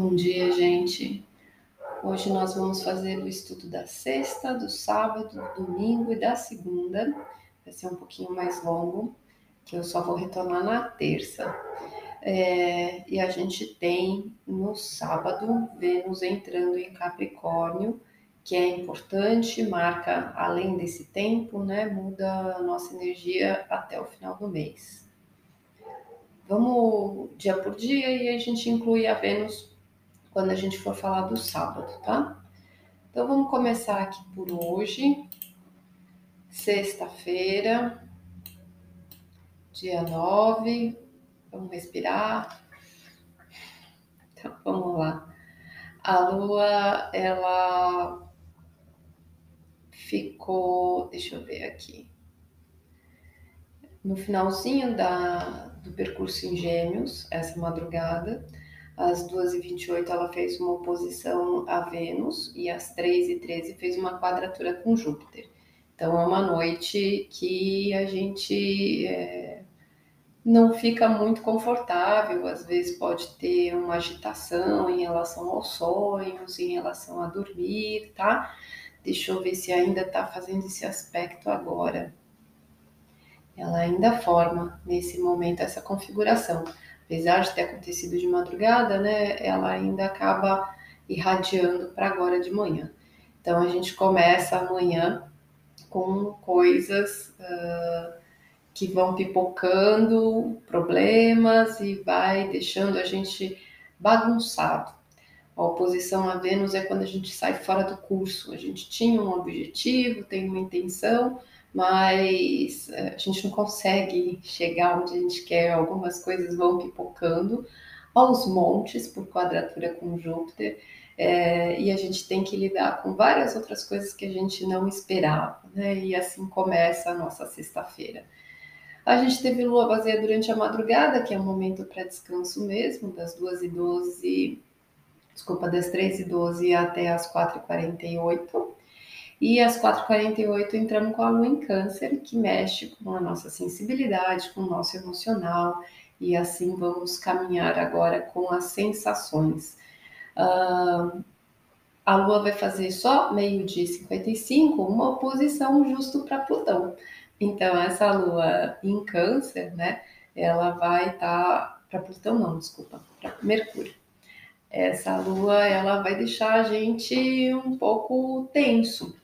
Bom dia, gente. Hoje nós vamos fazer o estudo da sexta, do sábado, do domingo e da segunda. Vai ser um pouquinho mais longo, que eu só vou retornar na terça. É, e a gente tem no sábado Vênus entrando em Capricórnio, que é importante, marca além desse tempo, né? Muda a nossa energia até o final do mês. Vamos dia por dia e a gente inclui a Vênus quando a gente for falar do sábado, tá? Então vamos começar aqui por hoje, sexta-feira, dia 9. Vamos respirar. Então vamos lá. A lua, ela ficou, deixa eu ver aqui, no finalzinho da, do percurso em Gêmeos, essa madrugada às 2h28 ela fez uma oposição a Vênus e às 3h13 fez uma quadratura com Júpiter. Então é uma noite que a gente é, não fica muito confortável, às vezes pode ter uma agitação em relação aos sonhos, em relação a dormir, tá? Deixa eu ver se ainda tá fazendo esse aspecto agora. Ela ainda forma nesse momento essa configuração apesar de ter acontecido de madrugada, né, ela ainda acaba irradiando para agora de manhã. Então a gente começa amanhã com coisas uh, que vão pipocando, problemas e vai deixando a gente bagunçado. A oposição a Vênus é quando a gente sai fora do curso. A gente tinha um objetivo, tem uma intenção, mas é, a gente não consegue chegar onde a gente quer, algumas coisas vão pipocando aos montes por quadratura com Júpiter, é, e a gente tem que lidar com várias outras coisas que a gente não esperava, né? E assim começa a nossa sexta-feira. A gente teve lua vazia durante a madrugada, que é um momento para descanso mesmo, das 2 e 12, desculpa, das 3 e 12 até as 4 e 48. E às 4h48 entramos com a lua em câncer, que mexe com a nossa sensibilidade, com o nosso emocional, e assim vamos caminhar agora com as sensações. Uh, a lua vai fazer só meio-dia 55, uma oposição justo para Plutão. Então, essa lua em câncer, né, ela vai estar. Tá, para Plutão, não, desculpa, para Mercúrio. Essa lua, ela vai deixar a gente um pouco tenso,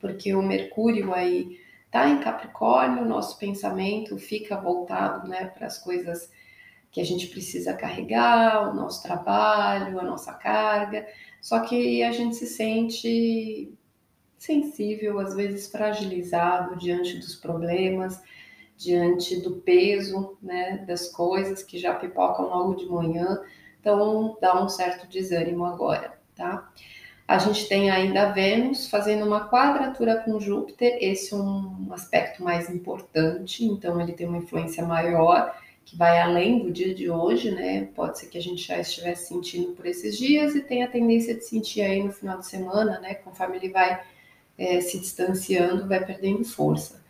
porque o Mercúrio aí tá em Capricórnio, nosso pensamento fica voltado, né, para as coisas que a gente precisa carregar, o nosso trabalho, a nossa carga, só que a gente se sente sensível, às vezes fragilizado diante dos problemas, diante do peso, né, das coisas que já pipocam logo de manhã, então dá um certo desânimo agora, tá? A gente tem ainda Vênus fazendo uma quadratura com Júpiter, esse é um aspecto mais importante, então ele tem uma influência maior, que vai além do dia de hoje, né? Pode ser que a gente já estivesse sentindo por esses dias e tem a tendência de sentir aí no final de semana, né? Conforme ele vai é, se distanciando, vai perdendo força.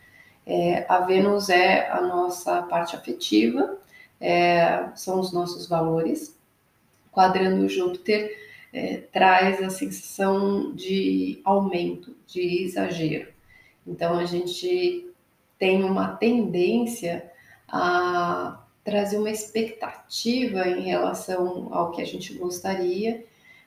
É, a Vênus é a nossa parte afetiva, é, são os nossos valores. Quadrando Júpiter é, traz a sensação de aumento, de exagero. Então a gente tem uma tendência a trazer uma expectativa em relação ao que a gente gostaria,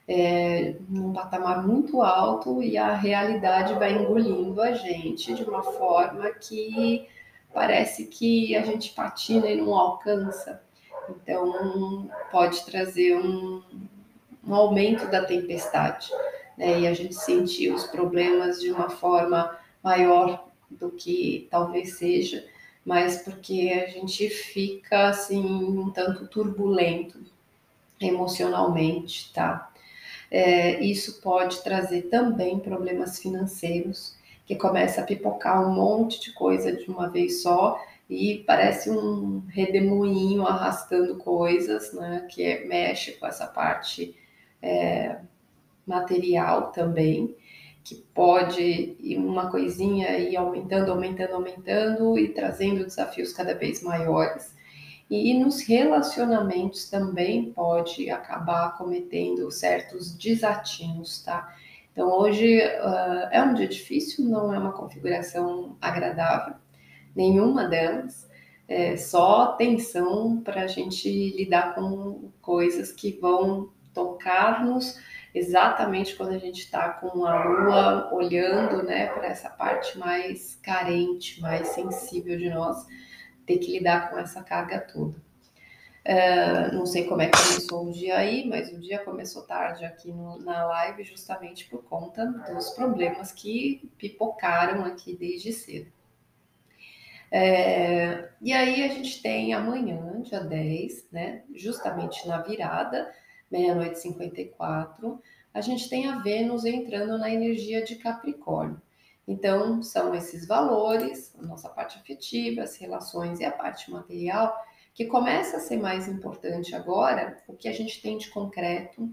é, num patamar muito alto e a realidade vai engolindo a gente de uma forma que parece que a gente patina e não alcança. Então pode trazer um, um aumento da tempestade, né? E a gente sentir os problemas de uma forma maior do que talvez seja, mas porque a gente fica assim um tanto turbulento emocionalmente, tá? É, isso pode trazer também problemas financeiros, que começa a pipocar um monte de coisa de uma vez só e parece um redemoinho arrastando coisas, né? Que é, mexe com essa parte é, material também, que pode ir uma coisinha ir aumentando, aumentando, aumentando e trazendo desafios cada vez maiores. e nos relacionamentos também pode acabar cometendo certos desatinos, tá? Então hoje uh, é um dia difícil, não é uma configuração agradável, nenhuma delas. É só tensão para a gente lidar com coisas que vão tocar-nos exatamente quando a gente está com a lua olhando né, para essa parte mais carente, mais sensível de nós, ter que lidar com essa carga toda. Uh, não sei como é que começou o dia aí, mas o dia começou tarde aqui no, na live, justamente por conta dos problemas que pipocaram aqui desde cedo. É, e aí a gente tem amanhã, dia 10, né, justamente na virada, meia-noite 54, a gente tem a Vênus entrando na energia de Capricórnio. Então, são esses valores, a nossa parte afetiva, as relações e a parte material que começa a ser mais importante agora o que a gente tem de concreto,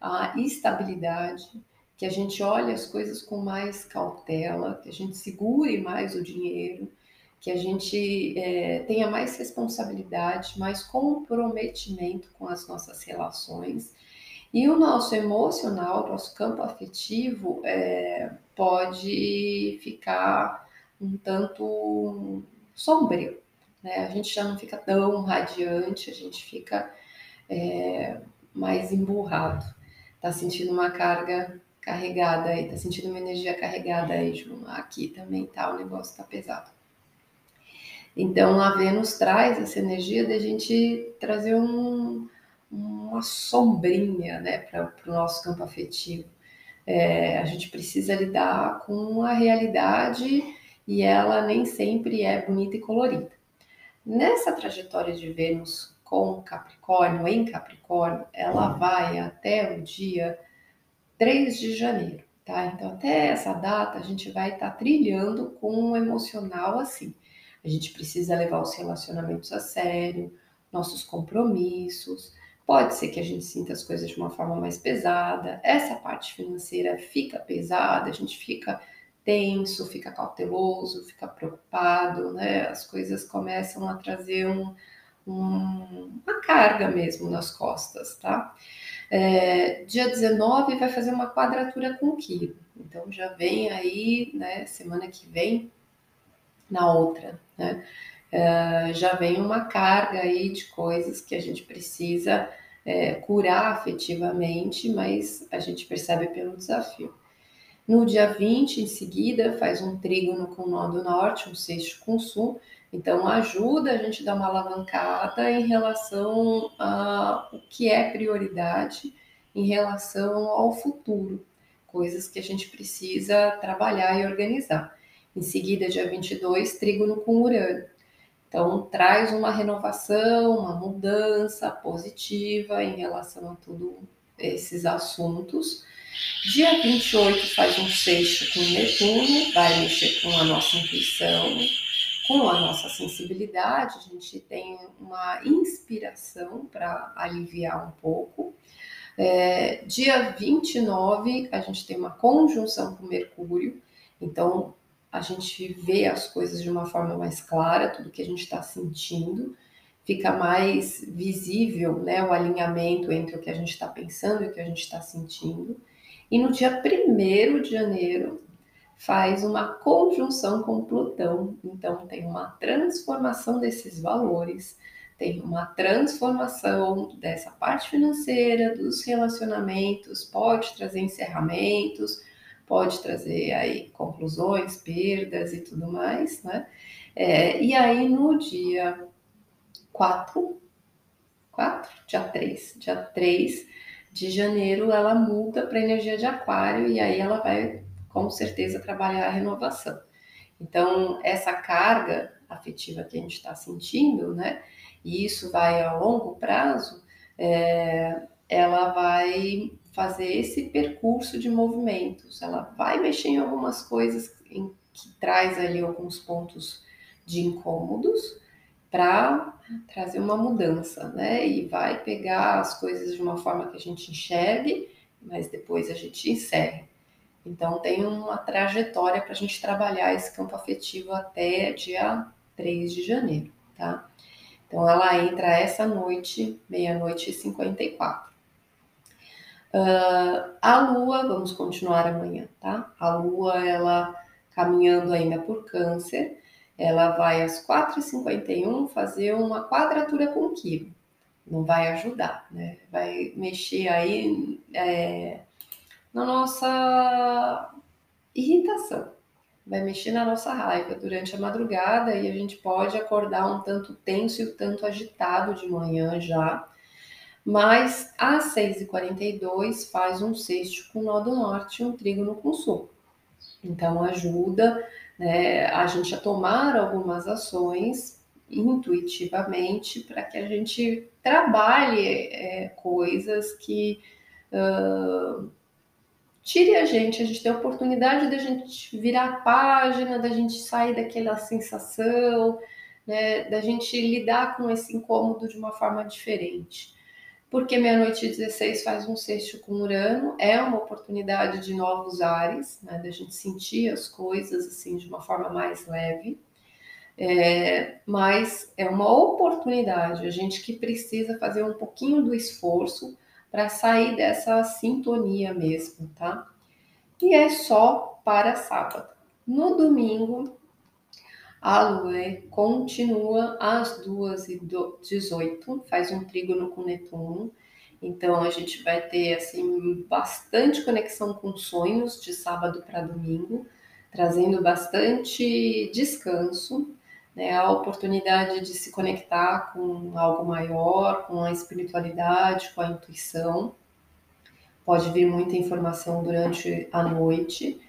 a estabilidade, que a gente olhe as coisas com mais cautela, que a gente segure mais o dinheiro, que a gente é, tenha mais responsabilidade, mais comprometimento com as nossas relações. E o nosso emocional, nosso campo afetivo, é, pode ficar um tanto sombrio né? A gente já não fica tão radiante, a gente fica é, mais emburrado. Tá sentindo uma carga carregada aí, tá sentindo uma energia carregada aí, Ju. Aqui também tá, o negócio tá pesado. Então a Vênus traz essa energia da gente trazer um, uma sombrinha né, para o nosso campo afetivo. É, a gente precisa lidar com a realidade e ela nem sempre é bonita e colorida. Nessa trajetória de Vênus com Capricórnio, em Capricórnio, ela vai até o dia 3 de janeiro, tá? Então, até essa data, a gente vai estar tá trilhando com um emocional assim. A gente precisa levar os relacionamentos a sério, nossos compromissos. Pode ser que a gente sinta as coisas de uma forma mais pesada. Essa parte financeira fica pesada, a gente fica tenso, fica cauteloso, fica preocupado, né? As coisas começam a trazer um, um, uma carga mesmo nas costas, tá? É, dia 19 vai fazer uma quadratura com Quiro, então já vem aí, né? Semana que vem, na outra, né? É, já vem uma carga aí de coisas que a gente precisa é, curar afetivamente, mas a gente percebe pelo desafio. No dia 20, em seguida, faz um trígono com o nó do norte, um sexto com o sul. Então, ajuda a gente a dar uma alavancada em relação a o que é prioridade em relação ao futuro, coisas que a gente precisa trabalhar e organizar. Em seguida, dia 22, trígono com Urano. Então, traz uma renovação, uma mudança positiva em relação a tudo esses assuntos Dia 28 faz um sexto com Netuno, vai mexer com a nossa intuição, com a nossa sensibilidade, a gente tem uma inspiração para aliviar um pouco. É, dia 29, a gente tem uma conjunção com Mercúrio, então a gente vê as coisas de uma forma mais clara, tudo que a gente está sentindo, fica mais visível né, o alinhamento entre o que a gente está pensando e o que a gente está sentindo. E no dia 1 de janeiro faz uma conjunção com Plutão. Então tem uma transformação desses valores, tem uma transformação dessa parte financeira, dos relacionamentos, pode trazer encerramentos, pode trazer aí conclusões, perdas e tudo mais, né? É, e aí no dia 4, 4? Dia 3, dia 3 de janeiro ela muda para energia de aquário e aí ela vai com certeza trabalhar a renovação. Então, essa carga afetiva que a gente está sentindo, né? E isso vai a longo prazo, é, ela vai fazer esse percurso de movimentos. Ela vai mexer em algumas coisas em, que traz ali alguns pontos de incômodos, para trazer uma mudança, né? E vai pegar as coisas de uma forma que a gente enxergue, mas depois a gente encerre. Então tem uma trajetória para a gente trabalhar esse campo afetivo até dia 3 de janeiro, tá? Então ela entra essa noite, meia-noite e 54. Uh, a Lua, vamos continuar amanhã, tá? A Lua, ela caminhando ainda por Câncer, ela vai às 4h51 fazer uma quadratura com Quiro. Não vai ajudar, né? Vai mexer aí é, na nossa irritação, vai mexer na nossa raiva durante a madrugada e a gente pode acordar um tanto tenso e um tanto agitado de manhã já. Mas às 6h42 faz um sexto com nó do norte e um trígono com sul. Então ajuda né, a gente a tomar algumas ações intuitivamente para que a gente trabalhe é, coisas que uh, tire a gente, a gente tem a oportunidade da gente virar a página, da gente sair daquela sensação, né, da gente lidar com esse incômodo de uma forma diferente. Porque meia-noite 16 faz um sexto com Urano, é uma oportunidade de novos ares, né, da gente sentir as coisas assim de uma forma mais leve. É, mas é uma oportunidade, a gente que precisa fazer um pouquinho do esforço para sair dessa sintonia mesmo, tá? E é só para sábado. No domingo, a Lua continua às 2h18, faz um trígono com Netuno. Então a gente vai ter assim bastante conexão com sonhos de sábado para domingo, trazendo bastante descanso né, a oportunidade de se conectar com algo maior, com a espiritualidade, com a intuição. Pode vir muita informação durante a noite,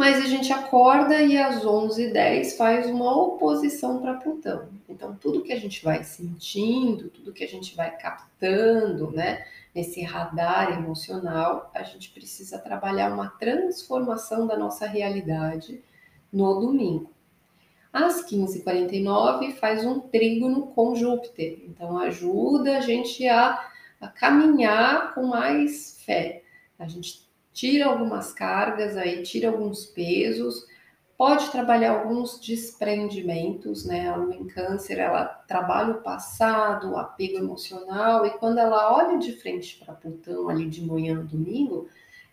mas a gente acorda e às 11h10 faz uma oposição para Plutão. Então, tudo que a gente vai sentindo, tudo que a gente vai captando, né, nesse radar emocional, a gente precisa trabalhar uma transformação da nossa realidade no domingo. Às 15h49 faz um trígono com Júpiter, então ajuda a gente a, a caminhar com mais fé. A gente tira algumas cargas aí, tira alguns pesos, pode trabalhar alguns desprendimentos, né? A lua em câncer, ela trabalha o passado, o apego emocional, e quando ela olha de frente para Plutão ali de manhã no domingo,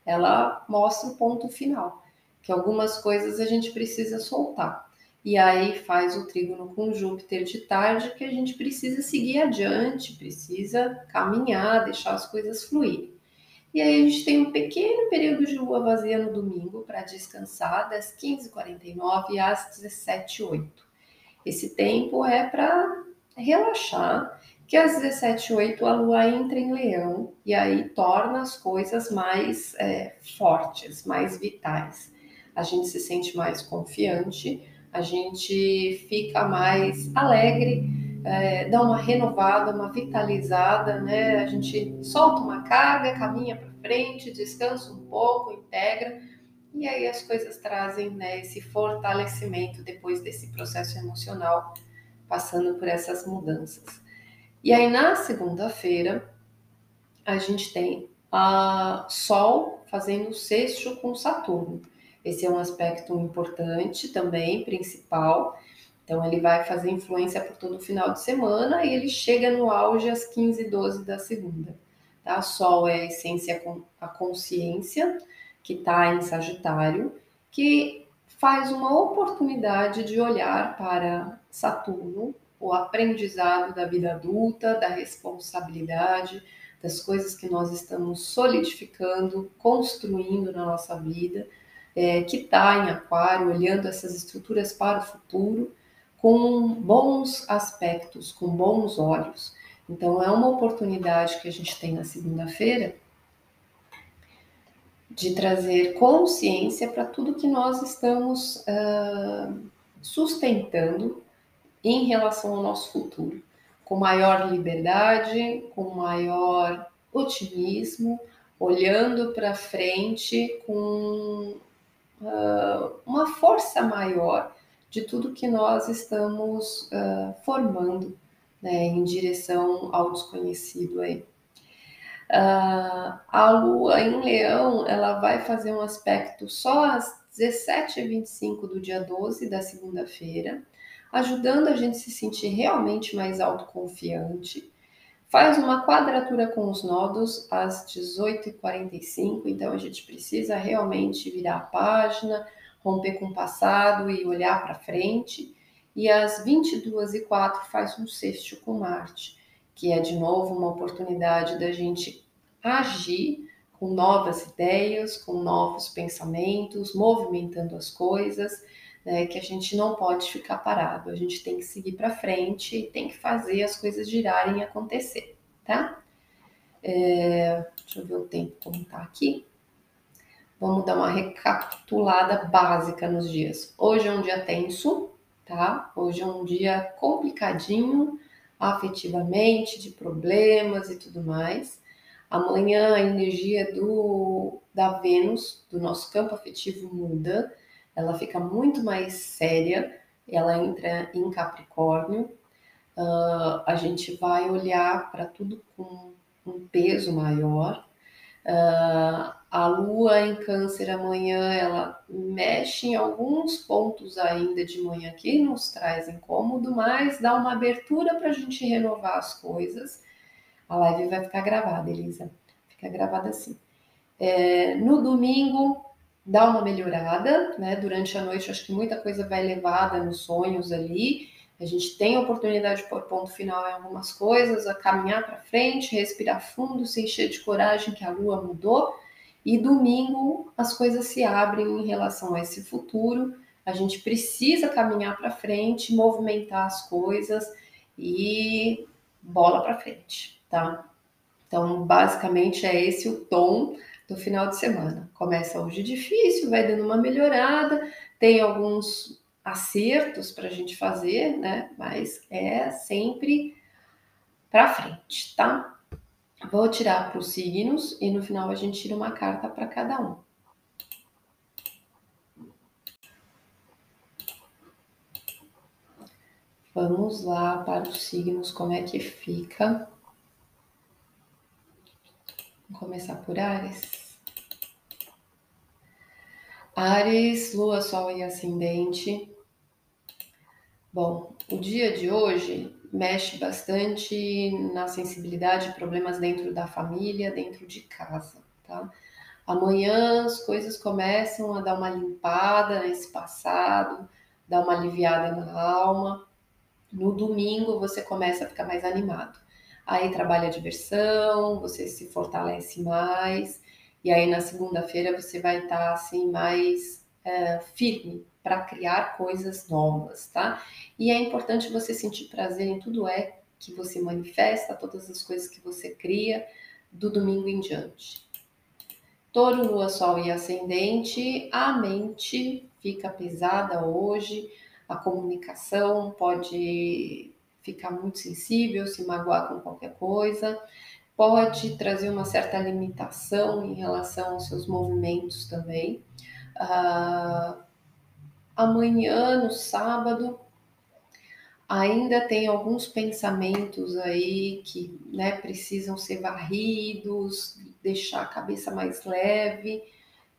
ela mostra o ponto final, que algumas coisas a gente precisa soltar e aí faz o trígono com Júpiter de tarde, que a gente precisa seguir adiante, precisa caminhar, deixar as coisas fluírem. E aí a gente tem um pequeno período de lua vazia no domingo para descansar, das 15h49 às 17h08. Esse tempo é para relaxar, que às 17h08 a lua entra em leão e aí torna as coisas mais é, fortes, mais vitais. A gente se sente mais confiante, a gente fica mais alegre, é, dá uma renovada, uma vitalizada, né? A gente solta uma carga, caminha para frente, descansa um pouco, integra, e aí as coisas trazem né, esse fortalecimento depois desse processo emocional, passando por essas mudanças. E aí na segunda-feira, a gente tem a Sol fazendo sexto com Saturno. Esse é um aspecto importante também, principal. Então, ele vai fazer influência por todo o final de semana e ele chega no auge às 15 e 12 da segunda. Tá? Sol é a essência, a consciência, que está em Sagitário, que faz uma oportunidade de olhar para Saturno, o aprendizado da vida adulta, da responsabilidade, das coisas que nós estamos solidificando, construindo na nossa vida é, que está em Aquário, olhando essas estruturas para o futuro com bons aspectos, com bons olhos. Então, é uma oportunidade que a gente tem na segunda-feira de trazer consciência para tudo que nós estamos uh, sustentando em relação ao nosso futuro, com maior liberdade, com maior otimismo, olhando para frente com uh, uma força maior de tudo que nós estamos uh, formando né, em direção ao desconhecido aí. Uh, a Lua em Leão, ela vai fazer um aspecto só às 17h25 do dia 12 da segunda-feira. ajudando a gente se sentir realmente mais autoconfiante. Faz uma quadratura com os nodos às 18h45, então a gente precisa realmente virar a página, romper com o passado e olhar para frente. E às 22h04 faz um sexto com Marte, que é de novo uma oportunidade da gente agir com novas ideias, com novos pensamentos, movimentando as coisas, né, que a gente não pode ficar parado, a gente tem que seguir para frente e tem que fazer as coisas girarem e acontecer, tá? É, deixa eu ver o tempo como tá aqui. Vamos dar uma recapitulada básica nos dias. Hoje é um dia tenso, tá? Hoje é um dia complicadinho afetivamente, de problemas e tudo mais. Amanhã a energia do, da Vênus, do nosso campo afetivo, muda, ela fica muito mais séria, ela entra em Capricórnio. Uh, a gente vai olhar para tudo com um peso maior. Uh, a lua em Câncer amanhã, ela mexe em alguns pontos ainda de manhã que nos traz incômodo, mas dá uma abertura para a gente renovar as coisas a live vai ficar gravada, Elisa. Fica gravada assim. É, no domingo, dá uma melhorada, né? Durante a noite, acho que muita coisa vai levada nos sonhos ali. A gente tem a oportunidade de pôr ponto final em algumas coisas, a caminhar para frente, respirar fundo, se encher de coragem que a lua mudou. E domingo as coisas se abrem em relação a esse futuro. A gente precisa caminhar para frente, movimentar as coisas e bola para frente tá? Então, basicamente é esse o tom do final de semana. Começa hoje difícil, vai dando uma melhorada, tem alguns acertos para a gente fazer, né? Mas é sempre para frente, tá? Vou tirar para os signos e no final a gente tira uma carta para cada um. Vamos lá para os signos, como é que fica. Vamos começar por Ares. Ares, Lua, Sol e Ascendente. Bom, o dia de hoje mexe bastante na sensibilidade, problemas dentro da família, dentro de casa, tá? Amanhã as coisas começam a dar uma limpada nesse passado, dar uma aliviada na alma. No domingo você começa a ficar mais animado aí trabalha a diversão, você se fortalece mais, e aí na segunda-feira você vai estar assim mais é, firme para criar coisas novas, tá? E é importante você sentir prazer em tudo é que você manifesta, todas as coisas que você cria do domingo em diante. Touro, Lua, Sol e Ascendente, a mente fica pesada hoje, a comunicação pode ficar muito sensível, se magoar com qualquer coisa, pode trazer uma certa limitação em relação aos seus movimentos também. Uh, amanhã, no sábado, ainda tem alguns pensamentos aí que né, precisam ser varridos, deixar a cabeça mais leve.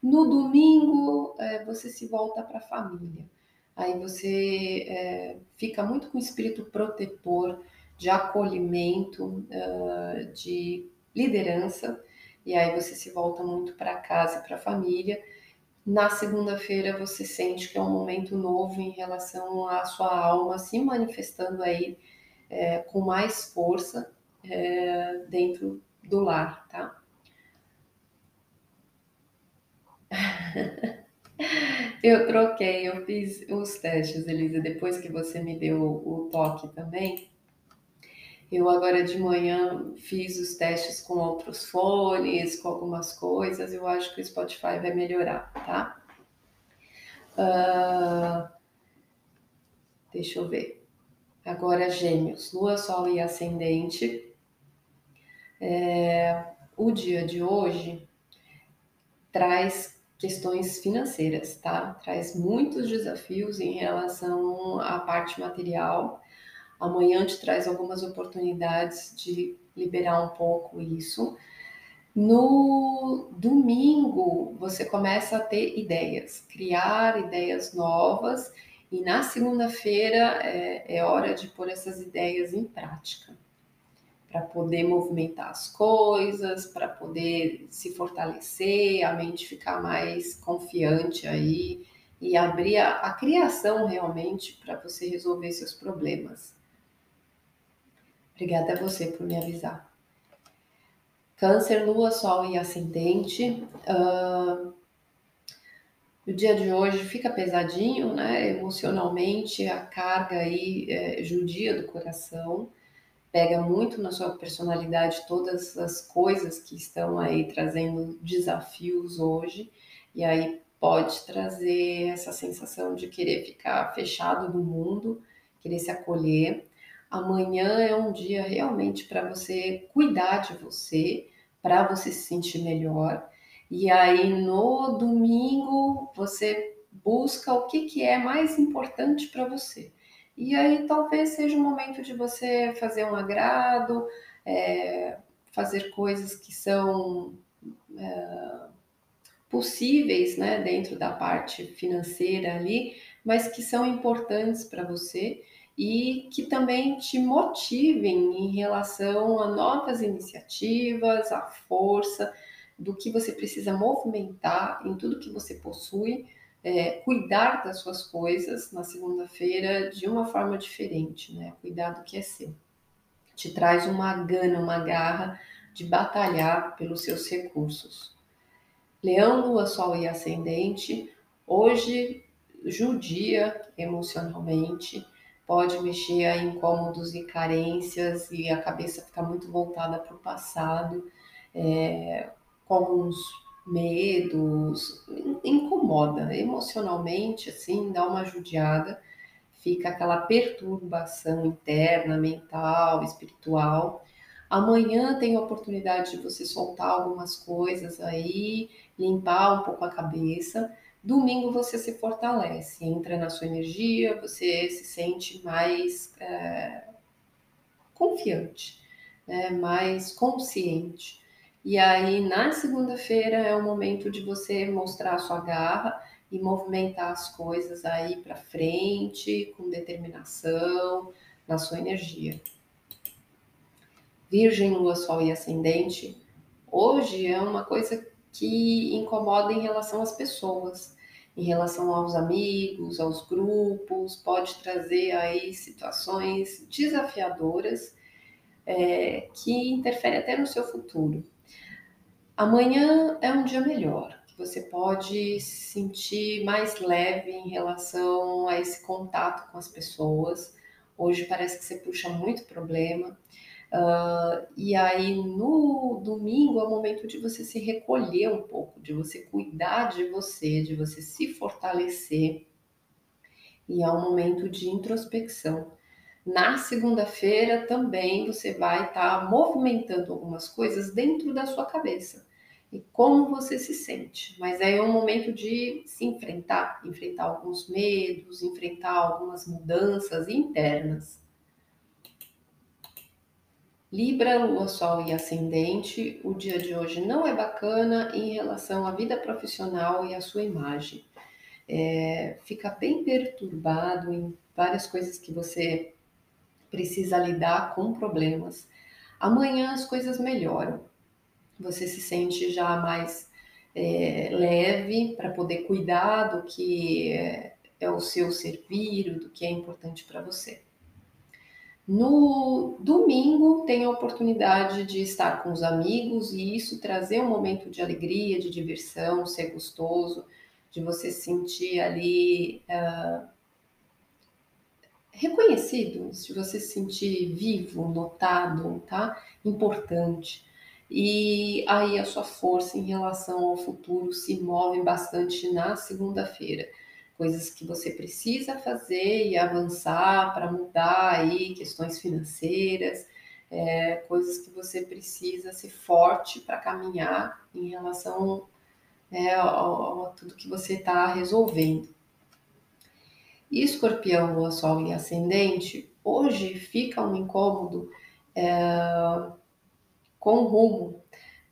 No domingo, é, você se volta para a família aí você é, fica muito com o espírito protetor, de acolhimento, uh, de liderança, e aí você se volta muito para casa, para a família. Na segunda-feira você sente que é um momento novo em relação à sua alma se manifestando aí é, com mais força é, dentro do lar, tá? Eu troquei, eu fiz os testes, Elisa, depois que você me deu o toque também. Eu agora de manhã fiz os testes com outros fones, com algumas coisas. Eu acho que o Spotify vai melhorar, tá? Uh, deixa eu ver. Agora, Gêmeos, Lua, Sol e Ascendente. É, o dia de hoje traz questões financeiras, tá? Traz muitos desafios em relação à parte material. Amanhã te traz algumas oportunidades de liberar um pouco isso. No domingo, você começa a ter ideias, criar ideias novas E na segunda-feira é, é hora de pôr essas ideias em prática para poder movimentar as coisas, para poder se fortalecer, a mente ficar mais confiante aí e abrir a, a criação realmente para você resolver seus problemas. Obrigada a você por me avisar. Câncer, Lua, Sol e Ascendente. Uh, o dia de hoje fica pesadinho, né? Emocionalmente, a carga aí é, judia do coração pega muito na sua personalidade todas as coisas que estão aí trazendo desafios hoje, e aí pode trazer essa sensação de querer ficar fechado no mundo, querer se acolher. Amanhã é um dia realmente para você cuidar de você, para você se sentir melhor. E aí no domingo você busca o que, que é mais importante para você. E aí talvez seja o momento de você fazer um agrado, é, fazer coisas que são é, possíveis né, dentro da parte financeira ali, mas que são importantes para você e que também te motivem em relação a novas iniciativas, a força do que você precisa movimentar em tudo que você possui é, cuidar das suas coisas na segunda-feira de uma forma diferente, né? Cuidar do que é seu. Te traz uma gana, uma garra de batalhar pelos seus recursos. Leão, Lua, Sol e Ascendente, hoje judia emocionalmente, pode mexer a incômodos e carências e a cabeça ficar muito voltada para o passado, é, com alguns medos, incomoda emocionalmente, assim, dá uma judiada, fica aquela perturbação interna, mental, espiritual. Amanhã tem a oportunidade de você soltar algumas coisas aí, limpar um pouco a cabeça. Domingo você se fortalece, entra na sua energia, você se sente mais é, confiante, né, mais consciente. E aí, na segunda-feira, é o momento de você mostrar a sua garra e movimentar as coisas aí para frente, com determinação, na sua energia. Virgem, Lua, Sol e Ascendente, hoje é uma coisa que incomoda em relação às pessoas, em relação aos amigos, aos grupos, pode trazer aí situações desafiadoras é, que interferem até no seu futuro. Amanhã é um dia melhor, você pode se sentir mais leve em relação a esse contato com as pessoas. Hoje parece que você puxa muito problema. Uh, e aí no domingo é o momento de você se recolher um pouco, de você cuidar de você, de você se fortalecer. E é um momento de introspecção. Na segunda-feira também você vai estar tá movimentando algumas coisas dentro da sua cabeça e como você se sente. Mas é um momento de se enfrentar, enfrentar alguns medos, enfrentar algumas mudanças internas. Libra, Lua, Sol e Ascendente, o dia de hoje não é bacana em relação à vida profissional e à sua imagem. É, fica bem perturbado em várias coisas que você precisa lidar com problemas. Amanhã as coisas melhoram você se sente já mais é, leve para poder cuidar do que é, é o seu servir, do que é importante para você. No domingo tem a oportunidade de estar com os amigos e isso trazer um momento de alegria, de diversão, ser gostoso, de você se sentir ali uh, reconhecido, de você se sentir vivo, notado, tá? Importante. E aí a sua força em relação ao futuro se move bastante na segunda-feira. Coisas que você precisa fazer e avançar para mudar aí questões financeiras, é, coisas que você precisa ser forte para caminhar em relação é, a, a, tudo que você está resolvendo. E escorpião, lua, sol e ascendente, hoje fica um incômodo é, com rumo.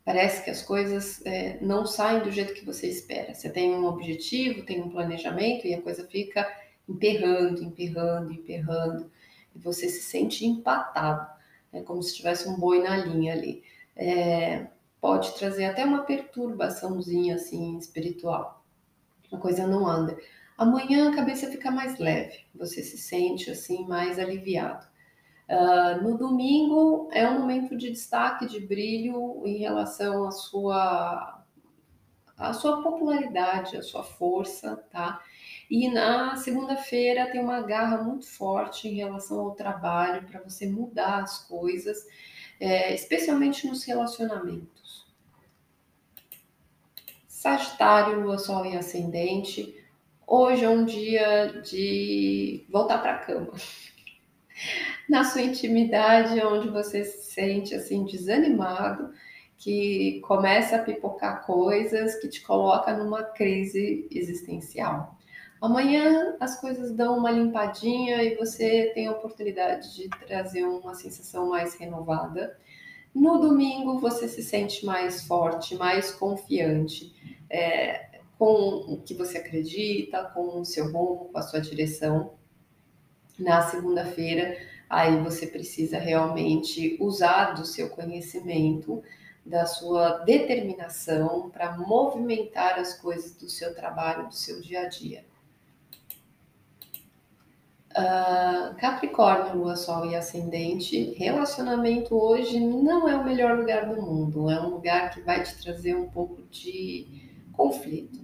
Parece que as coisas é, não saem do jeito que você espera. Você tem um objetivo, tem um planejamento e a coisa fica emperrando, emperrando, emperrando, e você se sente empatado, é como se tivesse um boi na linha ali. É, pode trazer até uma perturbaçãozinha assim espiritual. A coisa não anda. Amanhã a cabeça fica mais leve, você se sente assim mais aliviado. Uh, no domingo é um momento de destaque, de brilho em relação à sua, à sua popularidade, à sua força, tá? E na segunda-feira tem uma garra muito forte em relação ao trabalho para você mudar as coisas, é, especialmente nos relacionamentos. Sagitário, Lua, Sol e Ascendente. Hoje é um dia de voltar para a cama na sua intimidade, onde você se sente assim desanimado, que começa a pipocar coisas, que te coloca numa crise existencial. Amanhã as coisas dão uma limpadinha e você tem a oportunidade de trazer uma sensação mais renovada. No domingo você se sente mais forte, mais confiante, é, com o que você acredita, com o seu rumo, com a sua direção. Na segunda-feira aí você precisa realmente usar do seu conhecimento, da sua determinação para movimentar as coisas do seu trabalho, do seu dia a dia. Uh, Capricórnio, Lua, Sol e Ascendente, relacionamento hoje não é o melhor lugar do mundo, é um lugar que vai te trazer um pouco de conflito.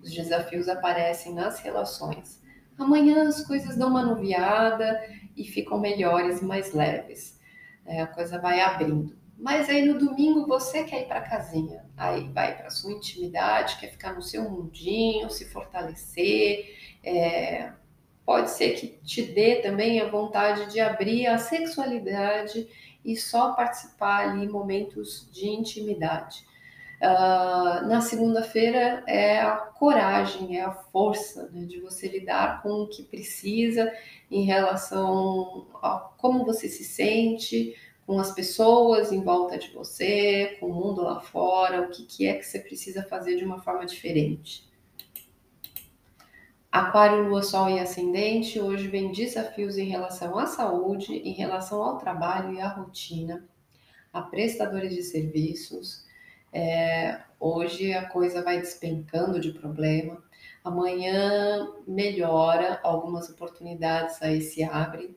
Os desafios aparecem nas relações. Amanhã as coisas dão uma nuviada e ficam melhores e mais leves. É, a coisa vai abrindo. Mas aí no domingo você quer ir para casinha, aí vai para sua intimidade, quer ficar no seu mundinho, se fortalecer. É, pode ser que te dê também a vontade de abrir a sexualidade e só participar ali em momentos de intimidade. Uh, na segunda-feira é a coragem, é a força né, de você lidar com o que precisa em relação a como você se sente, com as pessoas em volta de você, com o mundo lá fora, o que, que é que você precisa fazer de uma forma diferente. Aquário, Lua, Sol e Ascendente, hoje vem desafios em relação à saúde, em relação ao trabalho e à rotina, a prestadores de serviços, é, hoje a coisa vai despencando de problema. Amanhã melhora, algumas oportunidades aí se abrem.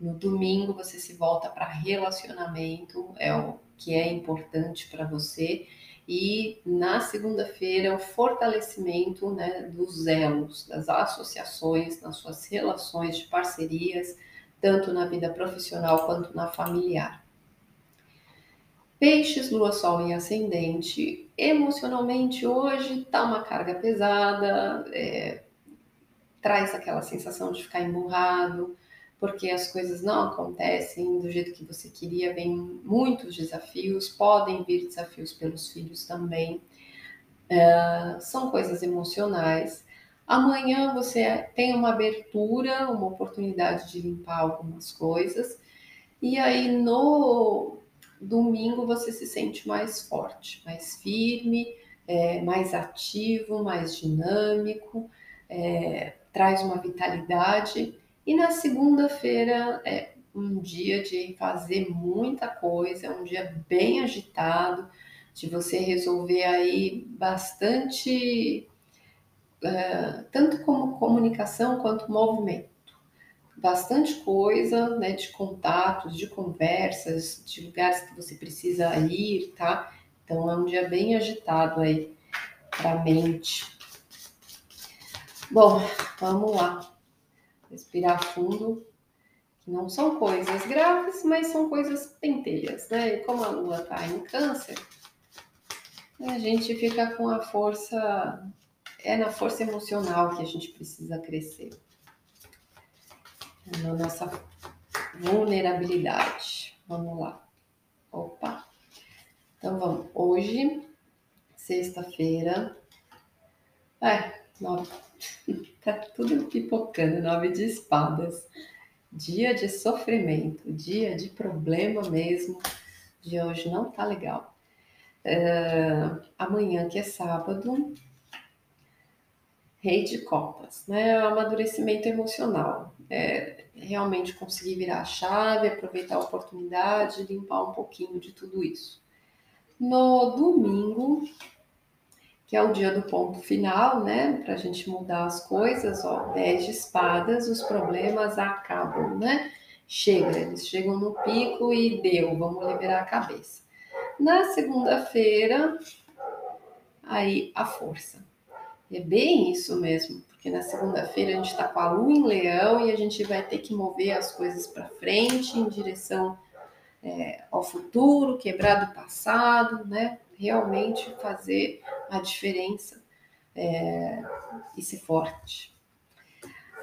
No domingo você se volta para relacionamento, é o que é importante para você. E na segunda-feira, o fortalecimento né, dos elos, das associações, nas suas relações de parcerias, tanto na vida profissional quanto na familiar. Peixes, lua, sol e ascendente. Emocionalmente, hoje tá uma carga pesada, é, traz aquela sensação de ficar emburrado, porque as coisas não acontecem do jeito que você queria, vem muitos desafios, podem vir desafios pelos filhos também. É, são coisas emocionais. Amanhã você tem uma abertura, uma oportunidade de limpar algumas coisas. E aí no Domingo você se sente mais forte, mais firme, é, mais ativo, mais dinâmico, é, traz uma vitalidade. E na segunda-feira é um dia de fazer muita coisa, é um dia bem agitado, de você resolver aí bastante, é, tanto como comunicação quanto movimento bastante coisa, né, de contatos, de conversas, de lugares que você precisa ir, tá? Então é um dia bem agitado aí para a mente. Bom, vamos lá. Respirar fundo, não são coisas graves, mas são coisas pentelhas, né? E como a lua tá em câncer, a gente fica com a força, é na força emocional que a gente precisa crescer na nossa vulnerabilidade. Vamos lá. Opa. Então vamos. Hoje, sexta-feira. Ai, nove. tá tudo pipocando. Nove de espadas. Dia de sofrimento, dia de problema mesmo. De hoje não tá legal. Uh, amanhã, que é sábado, Rei de Copas, né? Amadurecimento emocional. É realmente conseguir virar a chave, aproveitar a oportunidade, limpar um pouquinho de tudo isso. No domingo, que é o dia do ponto final, né? Para a gente mudar as coisas, ó, 10 de espadas, os problemas acabam, né? Chega, eles chegam no pico e deu, vamos liberar a cabeça. Na segunda-feira, aí a força. É bem isso mesmo, porque na segunda-feira a gente está com a lua em leão e a gente vai ter que mover as coisas para frente em direção é, ao futuro, quebrar do passado, né? Realmente fazer a diferença é, e ser forte.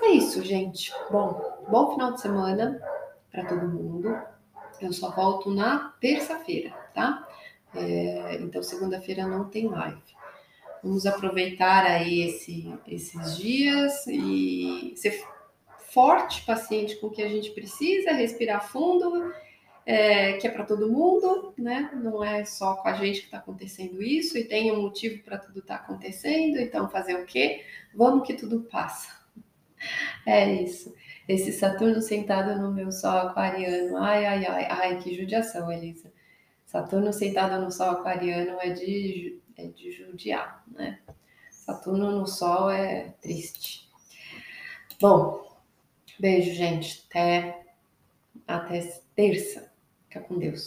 É isso, gente. Bom, bom final de semana para todo mundo. Eu só volto na terça-feira, tá? É, então, segunda-feira não tem live. Vamos aproveitar aí esse, esses dias e ser forte, paciente com o que a gente precisa, respirar fundo, é, que é para todo mundo, né? Não é só com a gente que está acontecendo isso e tem um motivo para tudo estar tá acontecendo. Então, fazer o quê? Vamos que tudo passa. É isso. Esse Saturno sentado no meu sol aquariano. Ai, ai, ai, ai, que judiação, Elisa. Saturno sentado no sol aquariano é de é de judiar, né? Saturno no Sol é triste. Bom, beijo, gente. Até, até terça. Fica com Deus.